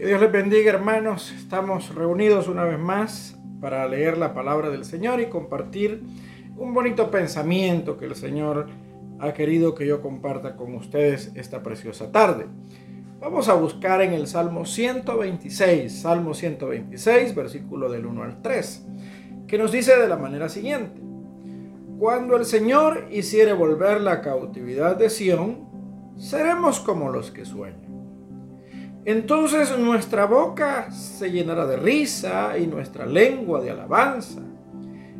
Que Dios les bendiga hermanos. Estamos reunidos una vez más para leer la palabra del Señor y compartir un bonito pensamiento que el Señor ha querido que yo comparta con ustedes esta preciosa tarde. Vamos a buscar en el Salmo 126, Salmo 126, versículo del 1 al 3, que nos dice de la manera siguiente. Cuando el Señor hiciere volver la cautividad de Sión, seremos como los que sueñan. Entonces nuestra boca se llenará de risa y nuestra lengua de alabanza.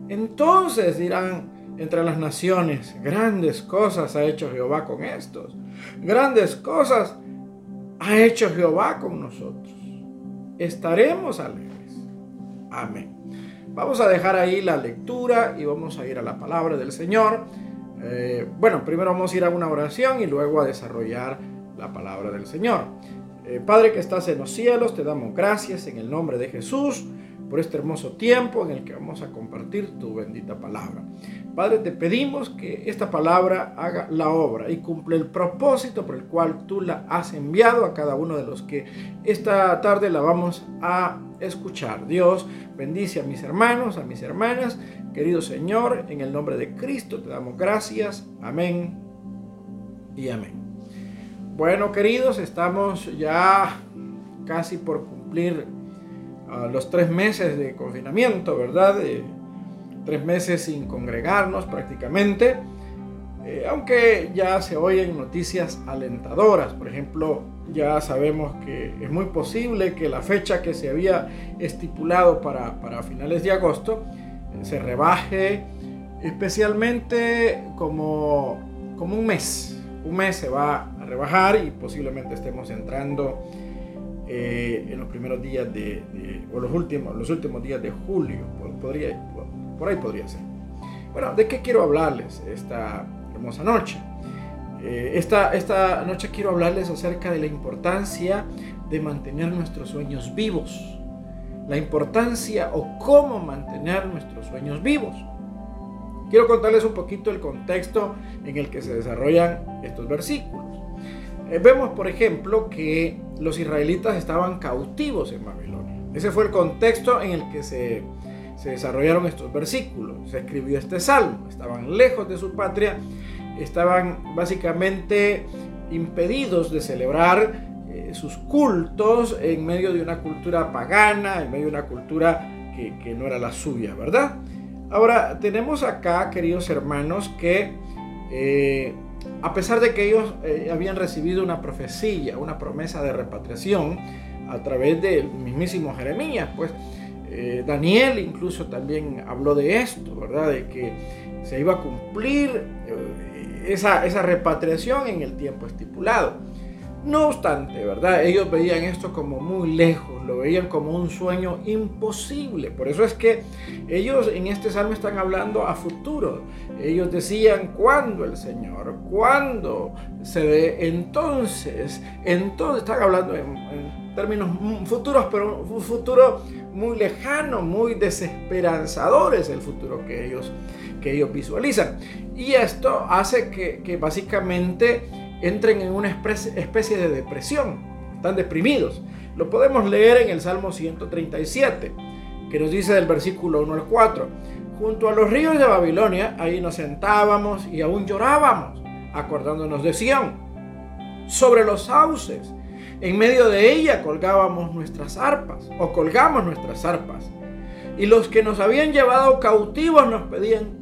Entonces dirán entre las naciones, grandes cosas ha hecho Jehová con estos. Grandes cosas ha hecho Jehová con nosotros. Estaremos alegres. Amén. Vamos a dejar ahí la lectura y vamos a ir a la palabra del Señor. Eh, bueno, primero vamos a ir a una oración y luego a desarrollar la palabra del Señor. Eh, Padre que estás en los cielos, te damos gracias en el nombre de Jesús por este hermoso tiempo en el que vamos a compartir tu bendita palabra. Padre, te pedimos que esta palabra haga la obra y cumple el propósito por el cual tú la has enviado a cada uno de los que esta tarde la vamos a escuchar. Dios bendice a mis hermanos, a mis hermanas. Querido Señor, en el nombre de Cristo te damos gracias. Amén y amén. Bueno, queridos, estamos ya casi por cumplir uh, los tres meses de confinamiento, ¿verdad? De tres meses sin congregarnos prácticamente. Eh, aunque ya se oyen noticias alentadoras, por ejemplo, ya sabemos que es muy posible que la fecha que se había estipulado para, para finales de agosto eh, se rebaje especialmente como, como un mes. Un mes se va rebajar y posiblemente estemos entrando eh, en los primeros días de, o los últimos, los últimos días de julio, podría, por ahí podría ser. Bueno, ¿de qué quiero hablarles esta hermosa noche? Eh, esta, esta noche quiero hablarles acerca de la importancia de mantener nuestros sueños vivos. La importancia o cómo mantener nuestros sueños vivos. Quiero contarles un poquito el contexto en el que se desarrollan estos versículos. Eh, vemos, por ejemplo, que los israelitas estaban cautivos en Babilonia. Ese fue el contexto en el que se, desarrollaron estos versículos. Se escribió este salmo. Estaban lejos de su patria, estaban básicamente impedidos de celebrar eh, sus cultos en medio de una cultura pagana, en medio de una cultura que, no era la suya, ¿verdad? Ahora, tenemos acá, queridos hermanos, que eh, a pesar de que ellos eh, habían recibido una profecía, una promesa de repatriación a través del mismísimo Jeremías, pues eh, Daniel incluso también habló de esto, ¿verdad? De que se iba a cumplir eh, esa, esa repatriación en el tiempo estipulado. No obstante, ¿verdad? Ellos veían esto como muy lejos, lo veían como un sueño imposible. Por eso es que ellos en este salmo están hablando a futuro. Ellos decían, ¿cuándo el Señor? ¿Cuándo se ve? Entonces, entonces están hablando en, términos futuros, pero un futuro muy lejano, muy desesperanzador es el futuro que ellos, que ellos visualizan. Y esto hace que, que básicamente entren en una especie de depresión, están deprimidos. Lo podemos leer en el Salmo 137, que nos dice del versículo 1 al 4. Junto a los ríos de Babilonia, ahí nos sentábamos y aún llorábamos, acordándonos de Sión. Sobre los sauces, en medio de ella colgábamos nuestras arpas, o colgamos nuestras arpas. Y los que nos habían llevado cautivos nos pedían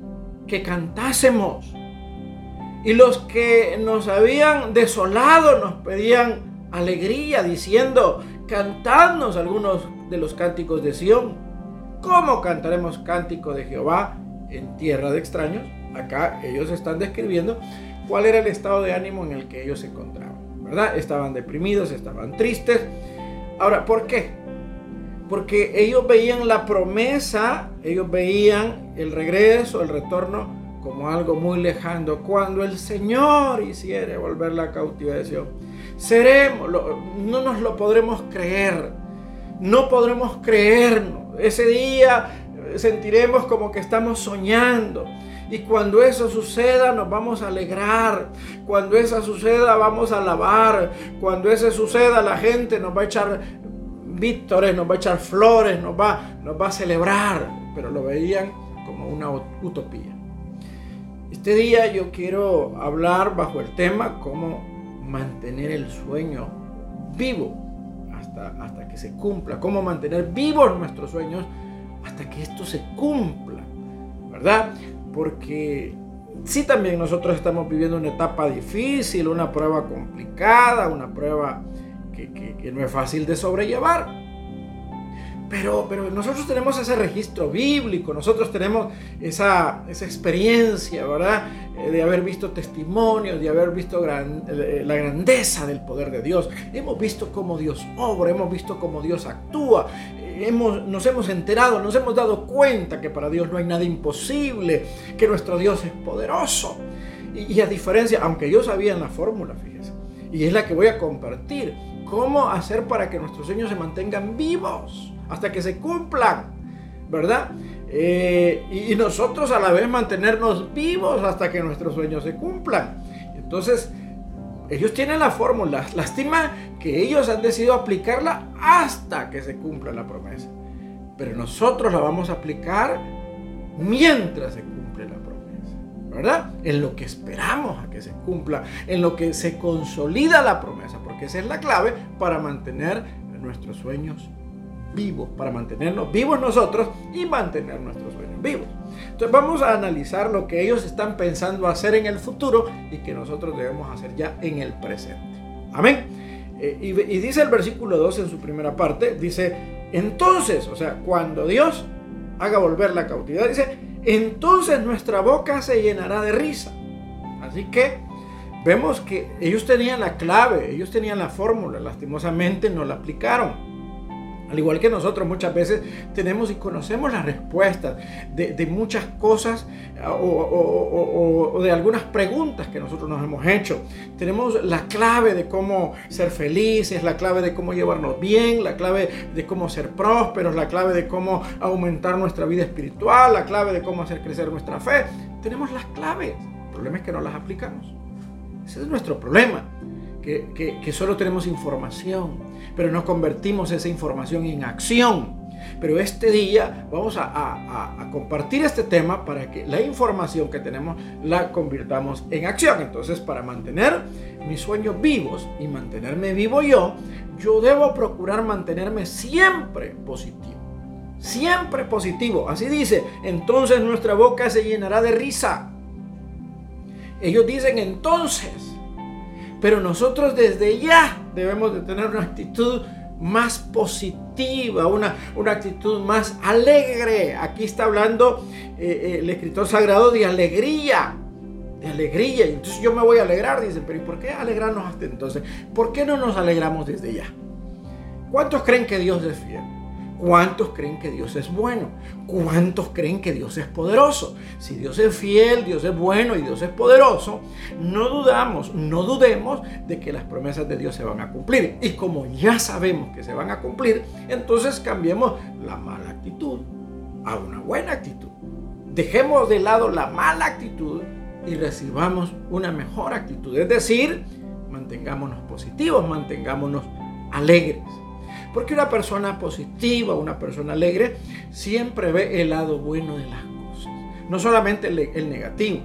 que cantásemos. Y los que nos habían desolado nos pedían alegría, diciendo, cantadnos algunos de los cánticos de Sión. ¿Cómo cantaremos cántico de Jehová en tierra de extraños? Acá ellos están describiendo cuál era el estado de ánimo en el que ellos se encontraban. ¿Verdad? Estaban deprimidos, estaban tristes. Ahora, ¿por qué? Porque ellos veían la promesa, ellos veían el regreso, el retorno como algo muy lejano. Cuando el Señor hiciere volver la cautivación, seremos, no nos lo podremos creer, no podremos creernos. Ese día sentiremos como que estamos soñando. Y cuando eso suceda nos vamos a alegrar. Cuando eso suceda vamos a alabar. Cuando eso suceda la gente nos va a echar vítores, nos va a echar flores, nos va, nos va a celebrar, pero lo veían como una utopía. Este día yo quiero hablar bajo el tema cómo mantener el sueño vivo hasta, hasta que se cumpla, cómo mantener vivos nuestros sueños hasta que esto se cumpla, ¿verdad? Porque sí también nosotros estamos viviendo una etapa difícil, una prueba complicada, una prueba que, que no es fácil de sobrellevar. Pero, pero nosotros tenemos ese registro bíblico, nosotros tenemos esa, esa experiencia, ¿verdad? Eh, de haber visto testimonios, de haber visto eh, la grandeza del poder de Dios. Hemos visto cómo Dios obra, hemos visto cómo Dios actúa. Eh, hemos, nos hemos enterado, nos hemos dado cuenta que para Dios no hay nada imposible, que nuestro Dios es poderoso. Y, y a diferencia, aunque yo sabía en la fórmula, fíjese, y es la que voy a compartir, cómo hacer para que nuestros sueños se mantengan vivos hasta que se cumplan, ¿verdad? Eh, y nosotros a la vez mantenernos vivos hasta que nuestros sueños se cumplan. Entonces, ellos tienen la fórmula. Lástima que ellos han decidido aplicarla hasta que se cumpla la promesa. Pero nosotros la vamos a aplicar mientras se cumple la promesa. ¿Verdad? En lo que esperamos a que se cumpla, en lo que se consolida la promesa, porque esa es la clave para mantener nuestros sueños vivos, para mantenernos vivos nosotros y mantener nuestros sueños vivos. Entonces vamos a analizar lo que ellos están pensando hacer en el futuro y que nosotros debemos hacer ya en el presente. Amén. Eh, y, y dice el versículo 2 en su primera parte, dice, entonces, o sea, cuando Dios haga volver la cautividad, dice, entonces nuestra boca se llenará de risa. Así que vemos que ellos tenían la clave, ellos tenían la fórmula, lastimosamente no la aplicaron. Al igual que nosotros muchas veces tenemos y conocemos las respuestas de, muchas cosas o, de algunas preguntas que nosotros nos hemos hecho. Tenemos la clave de cómo ser felices, la clave de cómo llevarnos bien, la clave de cómo ser prósperos, la clave de cómo aumentar nuestra vida espiritual, la clave de cómo hacer crecer nuestra fe. Tenemos las claves. El problema es que no las aplicamos. Ese es nuestro problema que, solo tenemos información, pero no convertimos esa información en acción. Pero este día vamos a, compartir este tema para que la información que tenemos la convirtamos en acción. Entonces, para mantener mis sueños vivos y mantenerme vivo yo, yo debo procurar mantenerme siempre positivo. Siempre positivo. Así dice, entonces nuestra boca se llenará de risa. Ellos dicen entonces, pero nosotros desde ya debemos de tener una actitud más positiva, una, una actitud más alegre. Aquí está hablando eh, eh, el escritor sagrado de alegría, de alegría. Entonces yo me voy a alegrar, dicen, pero ¿y por qué alegrarnos hasta entonces? ¿Por qué no nos alegramos desde ya? ¿Cuántos creen que Dios es fiel? ¿Cuántos creen que Dios es bueno? ¿Cuántos creen que Dios es poderoso? Si Dios es fiel, Dios es bueno y Dios es poderoso, no dudamos, no dudemos de que las promesas de Dios se van a cumplir. Y como ya sabemos que se van a cumplir, entonces cambiemos la mala actitud a una buena actitud. Dejemos de lado la mala actitud y recibamos una mejor actitud. Es decir, mantengámonos positivos, mantengámonos alegres. Porque una persona positiva, una persona alegre, siempre ve el lado bueno de las cosas. No solamente el, negativo,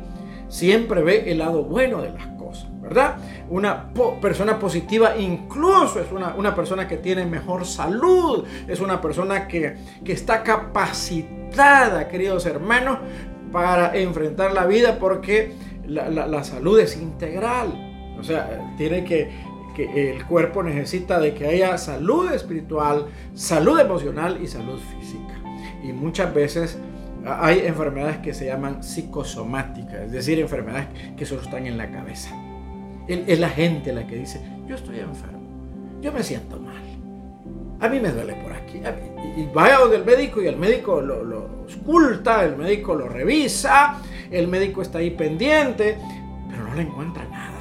siempre ve el lado bueno de las cosas, ¿verdad? Una persona positiva incluso es una, persona que tiene mejor salud, es una persona que, está capacitada, queridos hermanos, para enfrentar la vida porque la, la salud es integral. O sea, tiene que que el cuerpo necesita de que haya salud espiritual, salud emocional y salud física. Y muchas veces hay enfermedades que se llaman psicosomáticas, es decir, enfermedades que solo están en la cabeza. Es la gente la que dice, yo estoy enfermo, yo me siento mal, a mí me duele por aquí. Y vaya donde el médico y el médico lo, lo oculta, el médico lo revisa, el médico está ahí pendiente, pero no le encuentra nada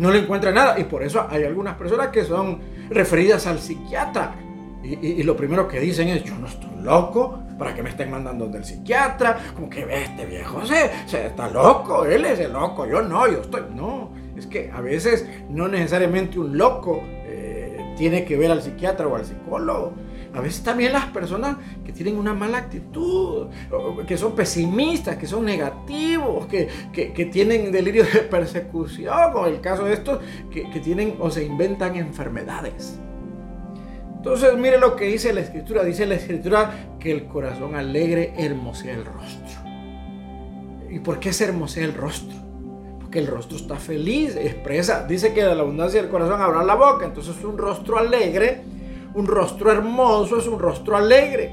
no le encuentra nada. Y por eso hay algunas personas que son referidas al psiquiatra. Y, lo primero que dicen es, yo no estoy loco, ¿para que me estén mandando del psiquiatra? Como que este viejo, se, se, está loco, él es el loco, yo no, yo estoy... No, es que a veces no necesariamente un loco eh, tiene que ver al psiquiatra o al psicólogo. A veces también las personas que tienen una mala actitud, que son pesimistas, que son negativos, que, tienen delirio de persecución, o el caso de estos, que, tienen o se inventan enfermedades. Entonces, mire lo que dice la escritura. Dice la escritura que el corazón alegre hermosea el rostro. ¿Y por qué se hermosea el rostro? Porque el rostro está feliz, expresa, dice que de la abundancia del corazón habrá la boca. Entonces, un rostro alegre un rostro hermoso es un rostro alegre.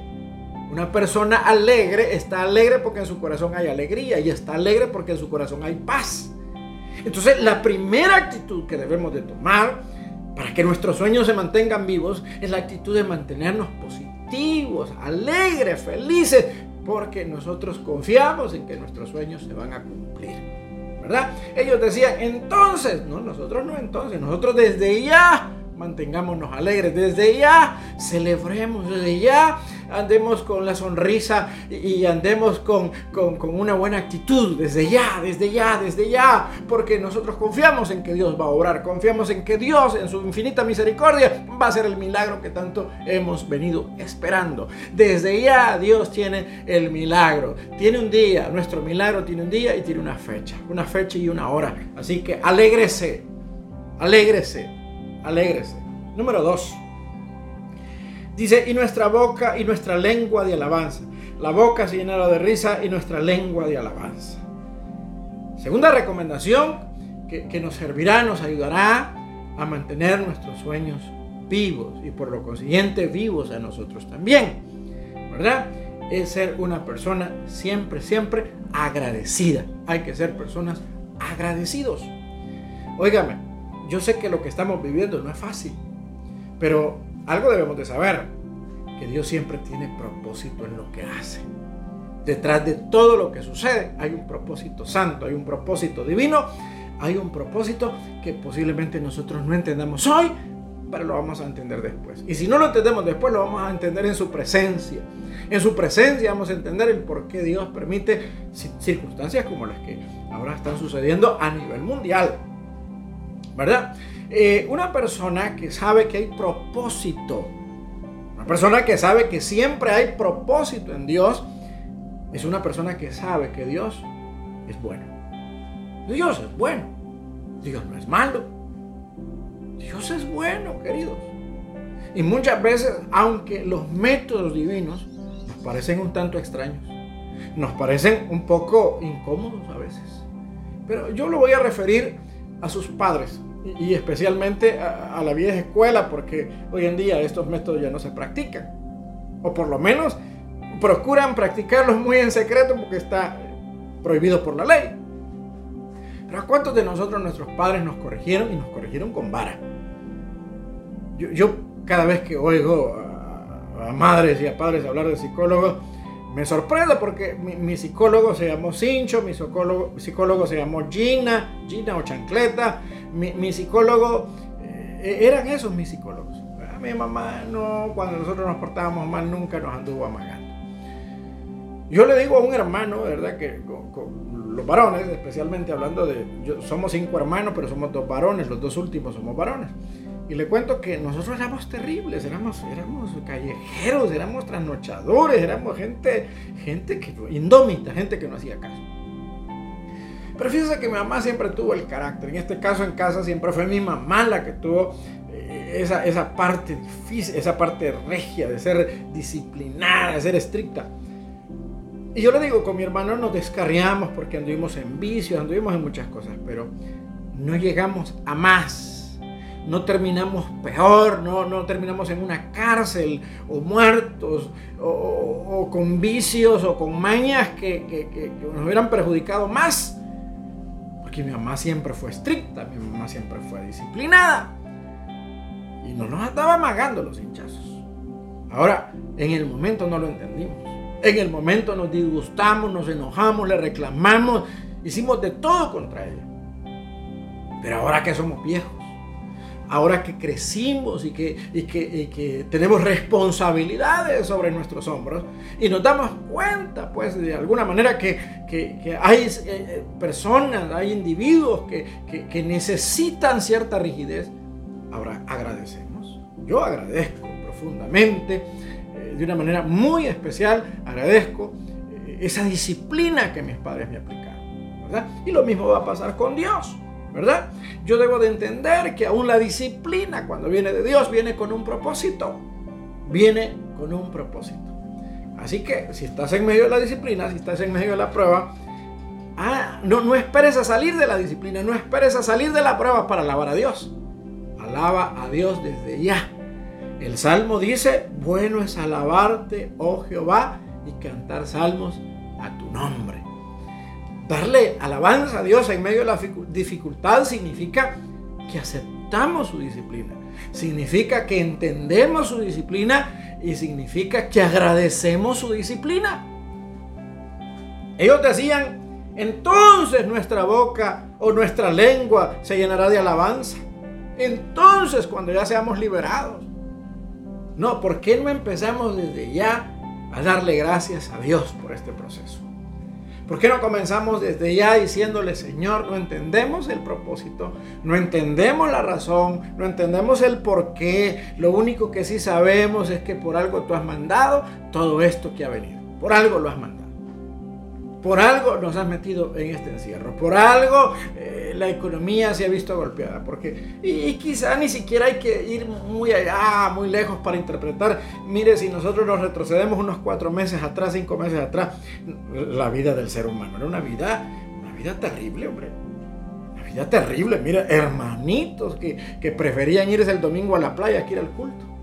Una persona alegre está alegre porque en su corazón hay alegría y está alegre porque en su corazón hay paz. Entonces la primera actitud que debemos de tomar para que nuestros sueños se mantengan vivos es la actitud de mantenernos positivos, alegres, felices, porque nosotros confiamos en que nuestros sueños se van a cumplir. ¿Verdad? Ellos decían, entonces, no, nosotros no entonces, nosotros desde ya mantengámonos alegres. Desde ya celebremos, desde ya andemos con la sonrisa y andemos con, con, una buena actitud. Desde ya, desde ya, desde ya. Porque nosotros confiamos en que Dios va a obrar. Confiamos en que Dios, en su infinita misericordia, va a hacer el milagro que tanto hemos venido esperando. Desde ya Dios tiene el milagro. Tiene un día, nuestro milagro tiene un día y tiene una fecha. Una fecha y una hora. Así que alégrese, alégrese alégrese. Número 2. Dice, y nuestra boca y nuestra lengua de alabanza. La boca se llenará de risa y nuestra lengua de alabanza. Segunda recomendación que, que nos servirá, nos ayudará a mantener nuestros sueños vivos y por lo consiguiente vivos a nosotros también. ¿Verdad? Es ser una persona siempre, siempre agradecida. Hay que ser personas agradecidos. Óigame, yo sé que lo que estamos viviendo no es fácil, pero algo debemos de saber, que Dios siempre tiene propósito en lo que hace. Detrás de todo lo que sucede hay un propósito santo, hay un propósito divino, hay un propósito que posiblemente nosotros no entendamos hoy, pero lo vamos a entender después. Y si no lo entendemos después, lo vamos a entender en su presencia. En su presencia vamos a entender el por qué Dios permite circunstancias como las que ahora están sucediendo a nivel mundial. ¿Verdad? Eh, una persona que sabe que hay propósito, una persona que sabe que siempre hay propósito en Dios, es una persona que sabe que Dios es bueno. Dios es bueno. Dios no es malo. Dios es bueno, queridos. Y muchas veces, aunque los métodos divinos nos parecen un tanto extraños, nos parecen un poco incómodos a veces, pero yo lo voy a referir a sus padres y especialmente a, la vieja escuela, porque hoy en día estos métodos ya no se practican. O por lo menos procuran practicarlos muy en secreto porque está prohibido por la ley. Pero ¿a cuántos de nosotros nuestros padres nos corrigieron y nos corrigieron con vara? Yo, cada vez que oigo a, a madres y a padres hablar de psicólogos, me sorprende porque mi, psicólogo se llamó Cincho, mi psicólogo, psicólogo se llamó Gina, Gina o Chancleta, mi, psicólogo, eh, eran esos mis psicólogos. Mi mamá no, cuando nosotros nos portábamos mal, nunca nos anduvo amagando. Yo le digo a un hermano, ¿verdad? Que con, los varones, especialmente hablando de, somos cinco hermanos, pero somos dos varones, los dos últimos somos varones. Y le cuento que nosotros éramos terribles, éramos, éramos callejeros, éramos trasnochadores, éramos gente, gente que, indómita, gente que no hacía caso. Pero que mi mamá siempre tuvo el carácter. En este caso en casa siempre fue mi mamá la que tuvo eh, esa, esa parte difícil, esa parte regia de ser disciplinada, de ser estricta. Y yo le digo, con mi hermano nos descarriamos porque anduvimos en vicios, anduvimos en muchas cosas, pero no llegamos a más no terminamos peor, no, no terminamos en una cárcel o muertos o, con vicios o con mañas que, nos hubieran perjudicado más. Mi mamá siempre fue estricta, mi mamá siempre fue disciplinada y no nos estaba amagando los hinchazos. Ahora, en el momento no lo entendimos. En el momento nos disgustamos, nos enojamos, le reclamamos, hicimos de todo contra ella. Pero ahora que somos viejos, ahora que crecimos y que, tenemos responsabilidades sobre nuestros hombros y nos damos cuenta, pues, de alguna manera que, hay eh, personas, hay individuos que, necesitan cierta rigidez, ahora agradecemos. Yo agradezco profundamente, eh, de una manera muy especial, agradezco eh, esa disciplina que mis padres me aplicaron. Y lo mismo va a pasar con Dios. ¿Verdad? Yo debo de entender que aún la disciplina cuando viene de Dios viene con un propósito, viene con un propósito. Así que si estás en medio de la disciplina, si estás en medio de la prueba, ah, no, no esperes a salir de la disciplina, no esperes a salir de la prueba para alabar a Dios. Alaba a Dios desde ya. El salmo dice, bueno es alabarte, oh Jehová, y cantar salmos a tu nombre. Darle alabanza a Dios en medio de la dificultad significa que aceptamos su disciplina. Significa que entendemos su disciplina y significa que agradecemos su disciplina. Ellos decían, entonces nuestra boca o nuestra lengua se llenará de alabanza. Entonces cuando ya seamos liberados. No, ¿por qué no empezamos desde ya a darle gracias a Dios por este proceso? ¿Por qué no comenzamos desde ya diciéndole, Señor, no entendemos el propósito, no entendemos la razón, no entendemos el por qué? Lo único que sí sabemos es que por algo tú has mandado todo esto que ha venido. Por algo lo has mandado. Por algo nos has metido en este encierro. Por algo eh, la economía se ha visto golpeada. Porque, y, quizá ni siquiera hay que ir muy allá, muy lejos para interpretar. Mire, si nosotros nos retrocedemos unos cuatro meses atrás, cinco meses atrás, la vida del ser humano era una vida, una vida terrible, hombre. Una vida terrible. Mira, hermanitos que, que preferían irse el domingo a la playa que ir al culto.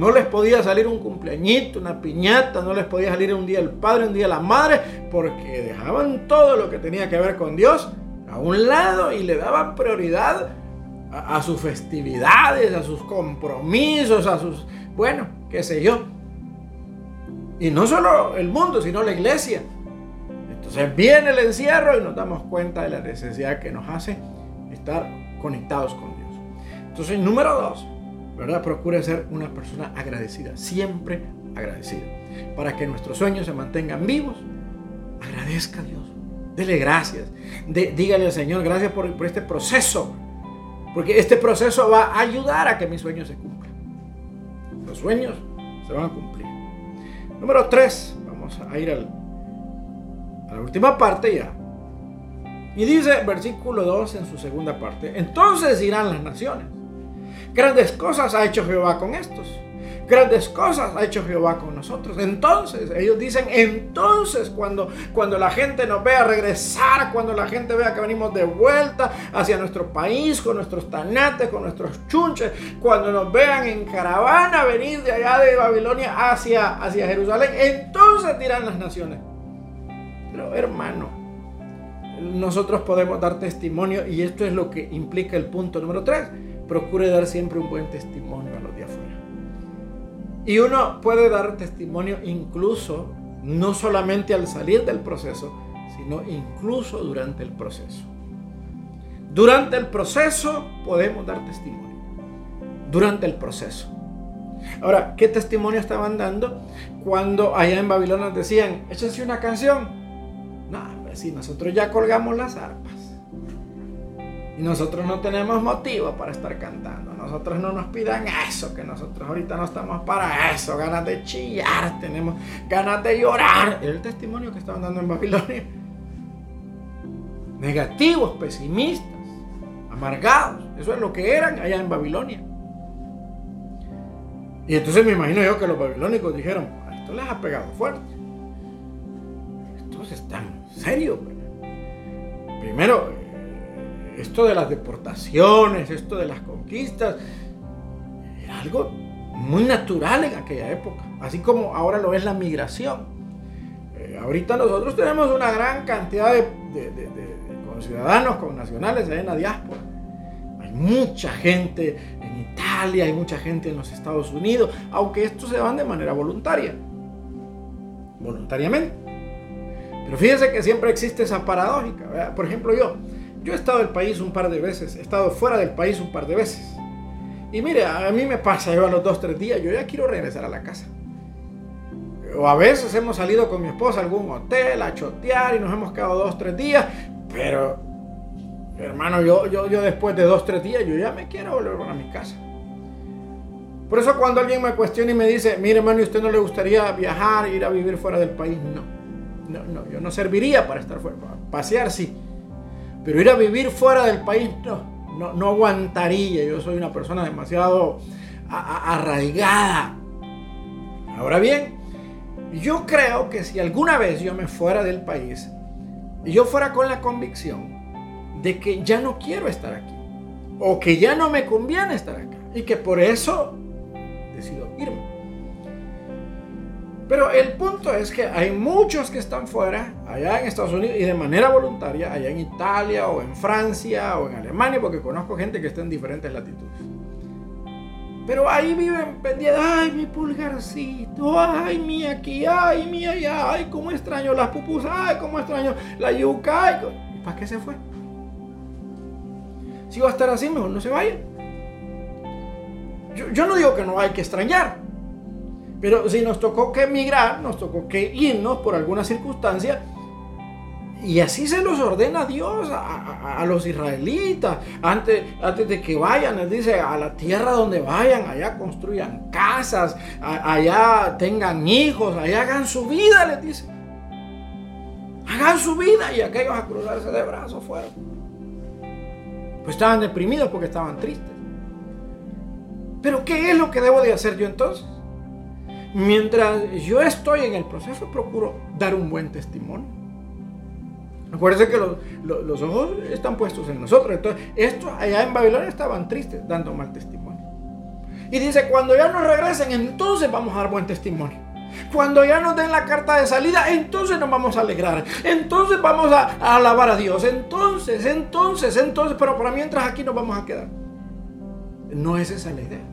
No les podía salir un cumpleañito, una piñata, no les podía salir un día el padre, un día la madre, porque dejaban todo lo que tenía que ver con Dios a un lado y le daban prioridad a, sus festividades, a sus compromisos, a sus, bueno, qué sé yo. Y no solo el mundo, sino la iglesia. Entonces viene el encierro y nos damos cuenta de la necesidad que nos hace estar conectados con Dios. Entonces, número dos, ¿verdad? Procure ser una persona agradecida, siempre agradecida. Para que nuestros sueños se mantengan vivos, agradezca a Dios. Dele gracias. dígale al Señor, gracias por, este proceso. Porque este proceso va a ayudar a que mis sueños se cumplan. Los sueños se van a cumplir. Número 3. Vamos a ir a la última parte ya. Y dice, versículo 2 en su segunda parte, entonces irán las naciones Grandes cosas ha hecho Jehová con estos. Grandes cosas ha hecho Jehová con nosotros. Entonces, ellos dicen, entonces cuando, cuando la gente nos vea regresar, cuando la gente vea que venimos de vuelta hacia nuestro país, con nuestros tanates, con nuestros chunches, cuando nos vean en caravana venir de allá de Babilonia hacia, hacia Jerusalén, entonces dirán las naciones. Pero hermano, nosotros podemos dar testimonio y esto es lo que implica el punto número 3 procure dar siempre un buen testimonio a los de afuera. Y uno puede dar testimonio incluso, no solamente al salir del proceso, sino incluso durante el proceso. Durante el proceso podemos dar testimonio. Durante el proceso. Ahora, ¿qué testimonio estaban dando cuando allá en Babilonia decían, échense una canción? No, pues si nosotros ya colgamos las arpas. Y nosotros no tenemos motivo para estar cantando. Nosotros no nos pidan eso, que nosotros ahorita no estamos para eso. Ganas de chillar, tenemos ganas de llorar. el testimonio que estaban dando en Babilonia. Negativos, pesimistas, amargados. Eso es lo que eran allá en Babilonia. Y entonces me imagino yo que los babilónicos dijeron, esto les ha pegado fuerte. Esto es tan serio. Primero, esto de las deportaciones, esto de las conquistas, era algo muy natural en aquella época, así como ahora lo es la migración. Eh, ahorita nosotros tenemos una gran cantidad de, ciudadanos, con nacionales en la diáspora. Hay mucha gente en Italia, hay mucha gente en los Estados Unidos, aunque estos se van de manera voluntaria, voluntariamente. Pero fíjense que siempre existe esa paradójica. Por ejemplo, yo, yo he estado en el país un par de veces, he estado fuera del país un par de veces. Y mire, a mí me pasa, yo a los dos, tres días, yo ya quiero regresar a la casa. O a veces hemos salido con mi esposa a algún hotel a chotear y nos hemos quedado dos, tres días, pero hermano, yo, yo, yo después de dos, tres días, yo ya me quiero volver a mi casa. Por eso cuando alguien me cuestiona y me dice, mire hermano, ¿y usted no le gustaría viajar, ir a vivir fuera del país? No, no, no, yo no serviría para estar fuera, pasear sí, pero ir a vivir fuera del país no, no, aguantaría, yo soy una persona demasiado arraigada. Ahora bien, yo creo que si alguna vez yo me fuera del país, yo fuera con la convicción de que ya no quiero estar aquí, o que ya no me conviene estar acá, y que por eso decido irme. Pero el punto es que hay muchos que están fuera, allá en Estados Unidos, y de manera voluntaria, allá en Italia o en Francia o en Alemania, porque conozco gente que está en diferentes latitudes. Pero ahí viven pendientes, ay mi pulgarcito, ay mi aquí, ay mi allá, ay cómo extraño las pupusas, ay cómo extraño la yuca. ¿Y para qué se fue? Si va a estar así, mejor no se vaya. Yo, no digo que no hay que extrañar, pero si nos tocó que emigrar, nos tocó que irnos por alguna circunstancia, y así se los ordena Dios a, los israelitas. Antes, antes de que vayan, les dice, a la tierra donde vayan, allá construyan casas, allá tengan hijos, allá hagan su vida, les dice. Hagan su vida y aquellos a cruzarse de brazos fueron. Pues estaban deprimidos porque estaban tristes. Pero ¿qué es lo que debo de hacer yo entonces? Mientras yo estoy en el proceso, procuro dar un buen testimonio. Acuérdense que los, ojos están puestos en nosotros. Entonces, estos allá en Babilonia estaban tristes, dando mal testimonio. Y dice, cuando ya nos regresen, entonces vamos a dar buen testimonio. Cuando ya nos den la carta de salida, entonces nos vamos a alegrar. Entonces vamos a, a alabar a Dios. Entonces, entonces, entonces. Pero para mientras aquí nos vamos a quedar. No es esa la idea.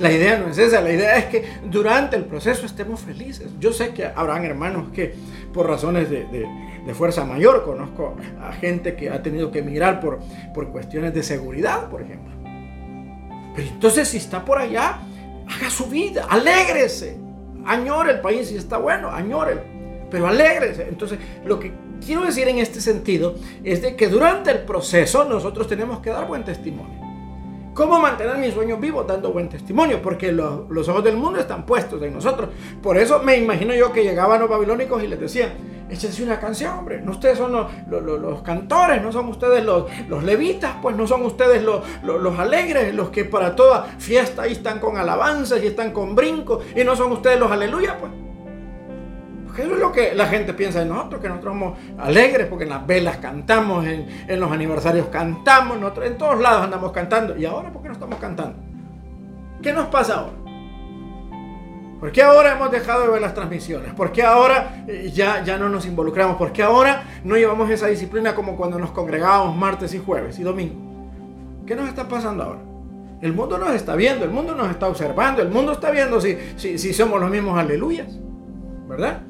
La idea no es esa, la idea es que durante el proceso estemos felices. Yo sé que habrán hermanos que por razones de, fuerza mayor, conozco a gente que ha tenido que emigrar por, por cuestiones de seguridad, por ejemplo. Pero entonces si está por allá, haga su vida, alégrese, añore el país, si está bueno, añore, pero alégrese. Entonces lo que quiero decir en este sentido es de que durante el proceso nosotros tenemos que dar buen testimonio. ¿Cómo mantener mis sueños vivos? Dando buen testimonio, porque los, ojos del mundo están puestos en nosotros. Por eso me imagino yo que llegaban los babilónicos y les decían, échense una canción, hombre. No ustedes son los, cantores, no son ustedes los, levitas, pues no son ustedes los, alegres, los que para toda fiesta ahí están con alabanzas y están con brincos, y no son ustedes los aleluya, pues. Eso es lo que la gente piensa de nosotros, que nosotros somos alegres, porque en las velas cantamos, en, los aniversarios cantamos, nosotros, en todos lados andamos cantando. ¿Y ahora por qué no estamos cantando? ¿Qué nos pasa ahora? ¿Por qué ahora hemos dejado de ver las transmisiones? ¿Por qué ahora eh, ya, ya no nos involucramos? ¿Por qué ahora no llevamos esa disciplina como cuando nos congregábamos martes y jueves y domingo? ¿Qué nos está pasando ahora? El mundo nos está viendo, el mundo nos está observando, el mundo está viendo si, si, si somos los mismos aleluyas, ¿verdad?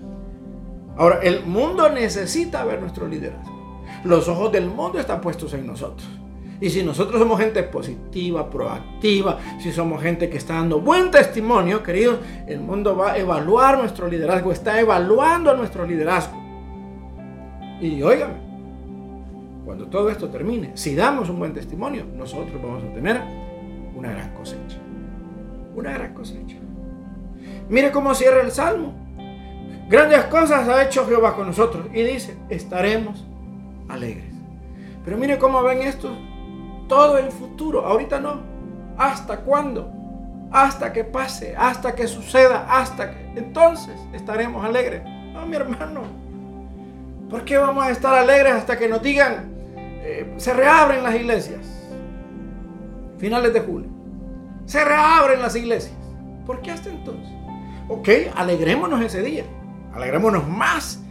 Ahora, el mundo necesita ver nuestro liderazgo. Los ojos del mundo están puestos en nosotros. Y si nosotros somos gente positiva, proactiva, si somos gente que está dando buen testimonio, queridos, el mundo va a evaluar nuestro liderazgo, está evaluando nuestro liderazgo. Y óigame, cuando todo esto termine, si damos un buen testimonio, nosotros vamos a tener una gran cosecha. Una gran cosecha. Mire cómo cierra el salmo. Grandes cosas ha hecho Jehová con nosotros. Y dice, estaremos alegres. Pero mire cómo ven esto. Todo el futuro. Ahorita no. ¿Hasta cuándo? Hasta que pase, hasta que suceda, hasta que... Entonces estaremos alegres. No, mi hermano. ¿Por qué vamos a estar alegres hasta que nos digan, eh, se reabren las iglesias? Finales de julio. Se reabren las iglesias. ¿Por qué hasta entonces? Ok, alegrémonos ese día alegrémonos más,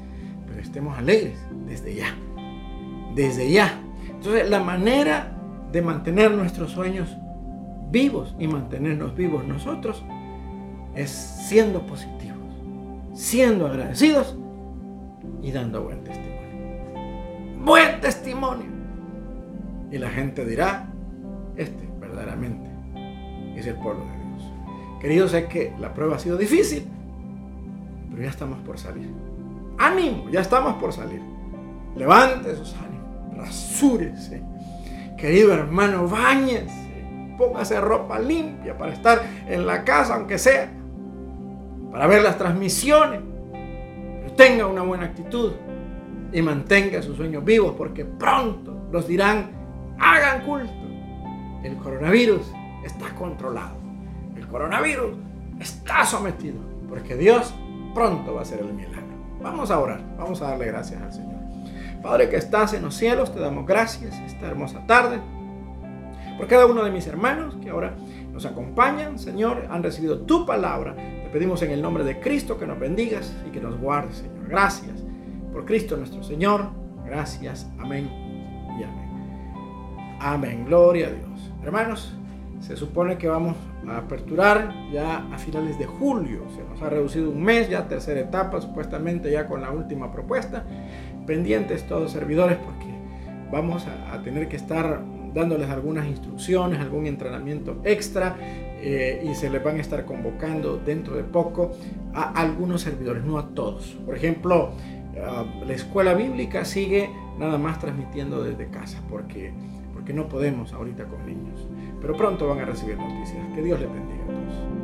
pero estemos alegres desde ya, desde ya. Entonces la manera de mantener nuestros sueños vivos y mantenernos vivos nosotros es siendo positivos, siendo agradecidos y dando buen testimonio. Buen testimonio. Y la gente dirá, este verdaderamente es el pueblo de Dios. Queridos, sé que la prueba ha sido difícil ya estamos por salir. Ánimo, ya estamos por salir. Levante sus ánimos, rasúrese. Querido hermano, bañese, póngase ropa limpia para estar en la casa, aunque sea, para ver las transmisiones. Pero tenga una buena actitud y mantenga sus sueños vivos, porque pronto los dirán, hagan culto. El coronavirus está controlado. El coronavirus está sometido, porque Dios pronto va a hacer el milagro. Vamos a orar, vamos a darle gracias al Señor. Padre que estás en los cielos, te damos gracias esta hermosa tarde por cada uno de mis hermanos que ahora nos acompañan, Señor, han recibido tu palabra. Te pedimos en el nombre de Cristo que nos bendigas y que nos guardes, Señor. Gracias por Cristo nuestro Señor. Gracias. Amén y amén. Amén. Gloria a Dios. Hermanos, se supone que vamos a aperturar ya a finales de julio. Se nos ha reducido un mes, ya tercera etapa, supuestamente ya con la última propuesta. Pendientes todos servidores porque vamos a, tener que estar dándoles algunas instrucciones, algún entrenamiento extra eh, y se les van a estar convocando dentro de poco a algunos servidores, no a todos. Por ejemplo, ah, la escuela bíblica sigue nada más transmitiendo desde casa porque, porque no podemos ahorita con niños pero pronto van a recibir noticias. Que Dios les bendiga a todos.